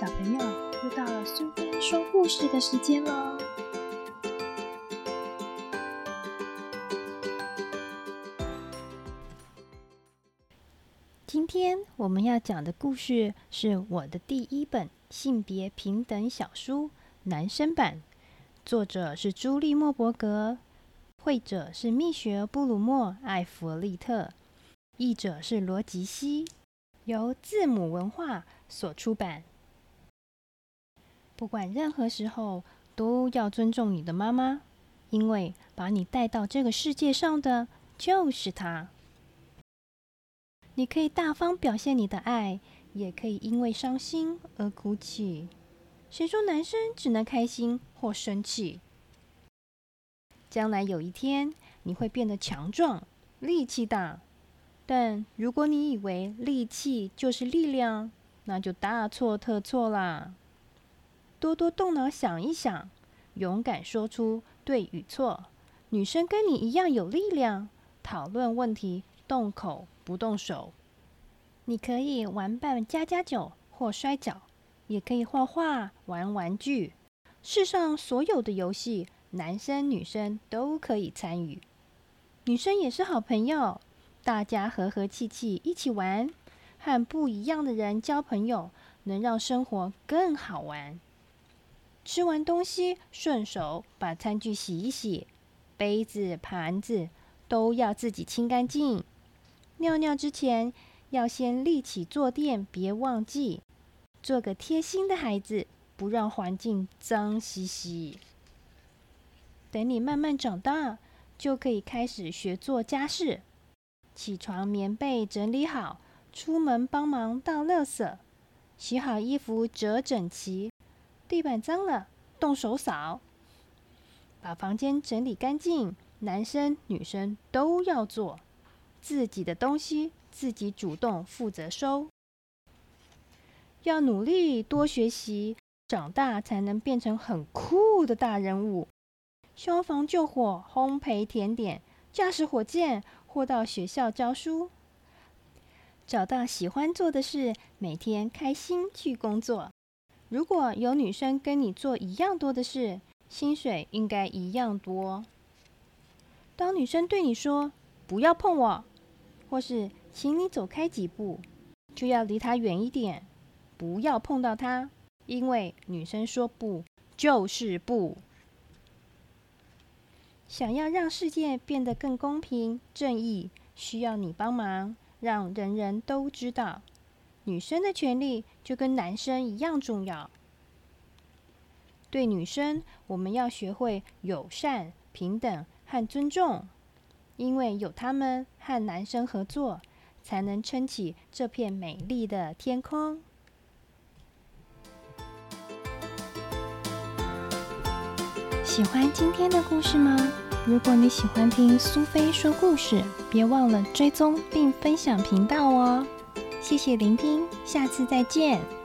小朋友，又到了苏菲说故事的时间喽！今天我们要讲的故事是我的第一本性别平等小书男生版，作者是朱莉·莫伯格，绘者是蜜雪·布鲁莫·艾弗利特，译者是罗吉西，由字母文化所出版。不管任何时候，都要尊重你的妈妈，因为把你带到这个世界上的就是她。你可以大方表现你的爱，也可以因为伤心而哭泣。谁说男生只能开心或生气？将来有一天，你会变得强壮、力气大。但如果你以为力气就是力量，那就大错特错啦。多多动脑想一想，勇敢说出对与错。女生跟你一样有力量，讨论问题动口不动手。你可以玩扮家家酒或摔跤，也可以画画玩玩具。世上所有的游戏，男生女生都可以参与。女生也是好朋友，大家和和气气一起玩，和不一样的人交朋友，能让生活更好玩。吃完东西，顺手把餐具洗一洗，杯子、盘子都要自己清干净。尿尿之前要先立起坐垫，别忘记。做个贴心的孩子，不让环境脏兮兮。等你慢慢长大，就可以开始学做家事。起床，棉被整理好，出门帮忙倒垃圾，洗好衣服折整齐。地板脏了，动手扫；把房间整理干净，男生女生都要做。自己的东西自己主动负责收。要努力多学习，长大才能变成很酷的大人物。消防救火、烘焙甜点、驾驶火箭或到学校教书。找到喜欢做的事，每天开心去工作。如果有女生跟你做一样多的事，薪水应该一样多。当女生对你说“不要碰我”，或是“请你走开几步”，就要离她远一点，不要碰到她，因为女生说不就是不。想要让世界变得更公平正义，需要你帮忙，让人人都知道。女生的权利就跟男生一样重要。对女生，我们要学会友善、平等和尊重，因为有他们和男生合作，才能撑起这片美丽的天空。喜欢今天的故事吗？如果你喜欢听苏菲说故事，别忘了追踪并分享频道哦。谢谢聆听，下次再见。